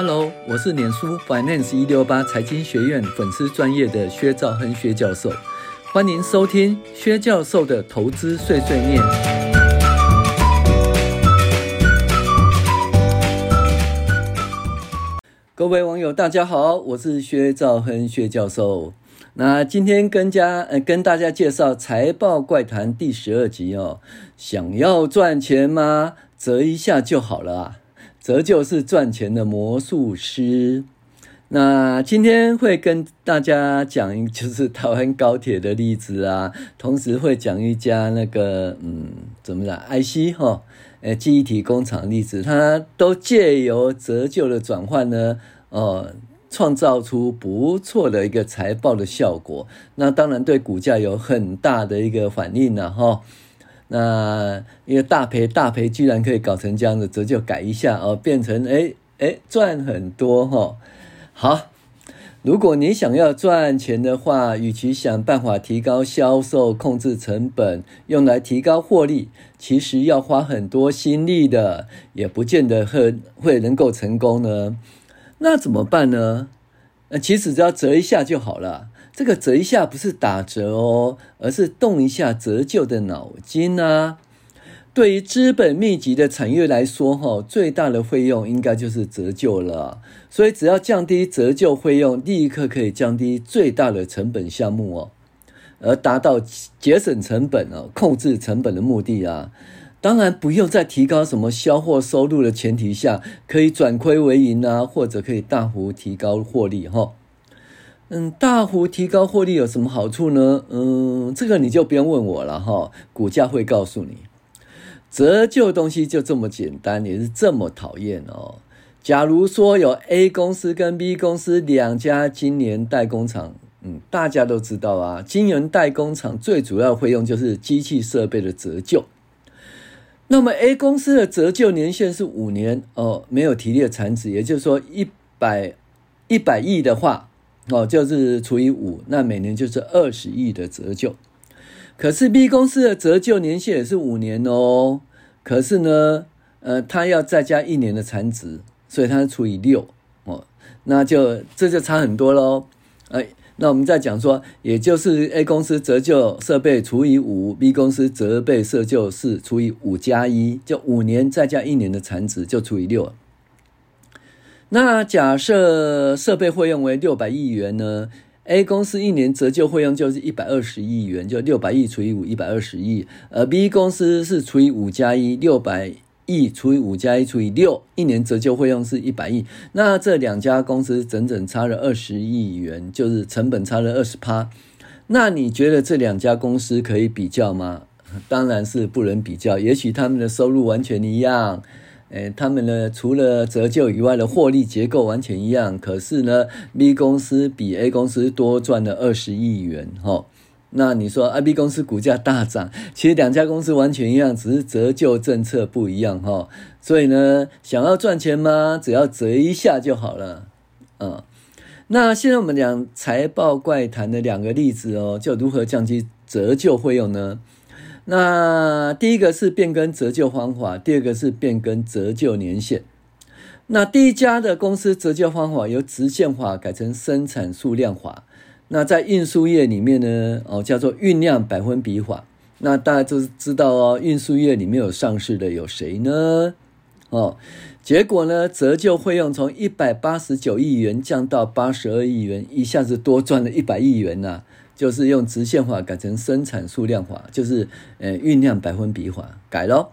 Hello，我是脸书 Finance 一六八财经学院粉丝专业的薛兆亨薛教授，欢迎收听薛教授的投资碎碎念。各位网友，大家好，我是薛兆亨薛教授。那今天跟家呃跟大家介绍财报怪谈第十二集哦。想要赚钱吗？折一下就好了啊。折旧是赚钱的魔术师。那今天会跟大家讲，就是台湾高铁的例子啊，同时会讲一家那个嗯，怎么讲，IC 哈，呃，记忆体工厂例子，它都借由折旧的转换呢，哦，创造出不错的一个财报的效果。那当然对股价有很大的一个反应了哈。那一个大赔大赔，居然可以搞成这样子，折旧改一下哦，变成哎哎赚很多哈、哦。好，如果你想要赚钱的话，与其想办法提高销售、控制成本，用来提高获利，其实要花很多心力的，也不见得会会能够成功呢。那怎么办呢？呃，其实只要折一下就好了。这个折一下不是打折哦，而是动一下折旧的脑筋啊。对于资本密集的产业来说，哈，最大的费用应该就是折旧了。所以只要降低折旧费用，立刻可以降低最大的成本项目哦，而达到节省成本哦、控制成本的目的啊。当然不用在提高什么销货收入的前提下，可以转亏为盈啊，或者可以大幅提高获利哈。嗯，大幅提高获利有什么好处呢？嗯，这个你就不用问我了哈，股价会告诉你。折旧东西就这么简单，也是这么讨厌哦。假如说有 A 公司跟 B 公司两家今年代工厂，嗯，大家都知道啊，今年代工厂最主要费用就是机器设备的折旧。那么 A 公司的折旧年限是五年哦，没有提列产值，也就是说一百一百亿的话。哦，就是除以五，那每年就是二十亿的折旧。可是 B 公司的折旧年限也是五年哦。可是呢，呃，它要再加一年的产值，所以它除以六哦。那就这就差很多喽。哎，那我们再讲说，也就是 A 公司折旧设备除以五，B 公司折备设旧是除以五加一，就五年再加一年的产值就除以六。那假设设备费用为六百亿元呢？A 公司一年折旧费用就是一百二十亿元，就六百亿除以五，一百二十亿。而 B 公司是除以五加一，六百亿除以五加一除以六，一年折旧费用是一百亿。那这两家公司整整差了二十亿元，就是成本差了二十趴。那你觉得这两家公司可以比较吗？当然是不能比较。也许他们的收入完全一样。诶，他们呢，除了折旧以外的获利结构完全一样，可是呢，B 公司比 A 公司多赚了二十亿元，哈。那你说，I B 公司股价大涨，其实两家公司完全一样，只是折旧政策不一样，哈。所以呢，想要赚钱吗？只要折一下就好了，嗯。那现在我们讲财报怪谈的两个例子哦，就如何降低折旧费用呢？那第一个是变更折旧方法，第二个是变更折旧年限。那第一家的公司折旧方法由直线法改成生产数量法。那在运输业里面呢，哦叫做运量百分比法。那大家都知道哦，运输业里面有上市的有谁呢？哦，结果呢，折旧费用从一百八十九亿元降到八十二亿元，一下子多赚了一百亿元呐、就是用直线法改成生产数量法，就是呃运量百分比法改咯。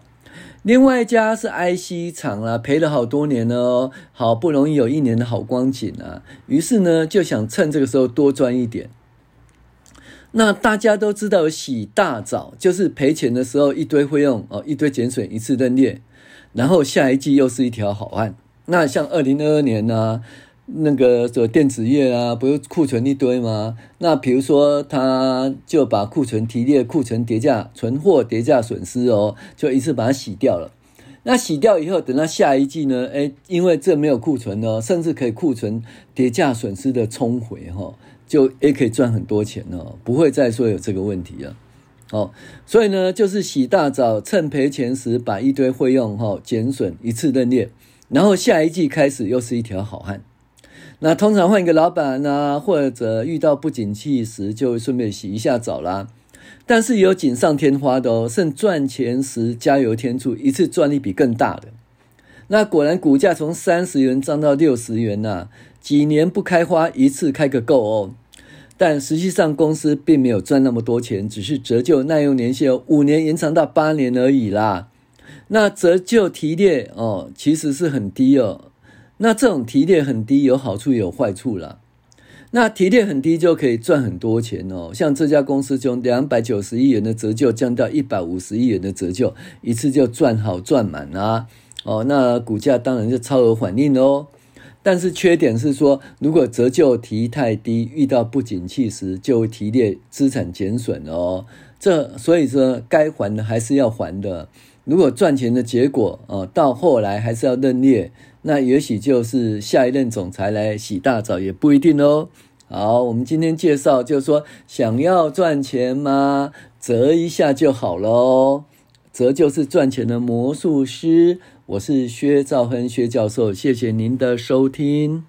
另外一家是 IC 厂啦，赔了好多年哦，好不容易有一年的好光景啊，于是呢就想趁这个时候多赚一点。那大家都知道洗大澡，就是赔钱的时候一堆费用哦，一堆减损一次认列，然后下一季又是一条好汉。那像二零二二年呢、那个做电子业啊，不是库存一堆吗？那比如说，他就把库存提列，库存叠价、存货叠价损失哦，就一次把它洗掉了。那洗掉以后，等到下一季呢？诶，因为这没有库存哦，甚至可以库存叠价损失的冲回哈，就也可以赚很多钱哦，不会再说有这个问题了。哦，所以呢，就是洗大澡，趁赔钱时把一堆费用哈减损一次认列。然后下一季开始又是一条好汉。那通常换一个老板呢，或者遇到不景气时，就顺便洗一下澡啦。但是有锦上添花的哦，趁赚钱时加油添醋，一次赚一笔更大的。那果然股价从三十元涨到六十元呐、几年不开花，一次开个够哦。但实际上公司并没有赚那么多钱，只是折旧耐用年限五年延长到八年而已啦。那折旧提列哦，其实是很低哦。那这种提列很低，有好处也有坏处啦。那提列很低就可以赚很多钱哦，像这家公司从两百九十亿元的折旧降到一百五十亿元的折旧，一次就赚好赚满啊！哦，那股价当然就超额反应喽。但是缺点是说，如果折旧提太低，遇到不景气时就会提列资产减损哦。这所以说该还的还是要还的。如果赚钱的结果哦，到后来还是要认列。那也许就是下一任总裁来洗大澡也不一定哦。好，我们今天介绍就是说，想要赚钱吗？折一下就好喽。折就是赚钱的魔术师。我是薛兆亨薛教授，谢谢您的收听。